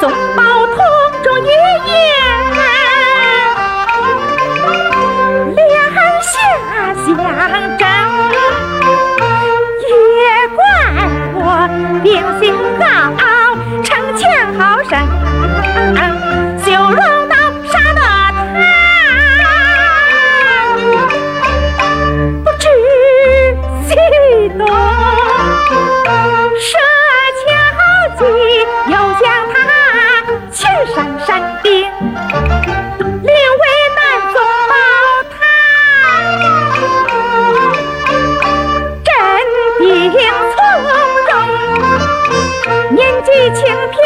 走吧。临危难总报他镇定从容年纪轻轻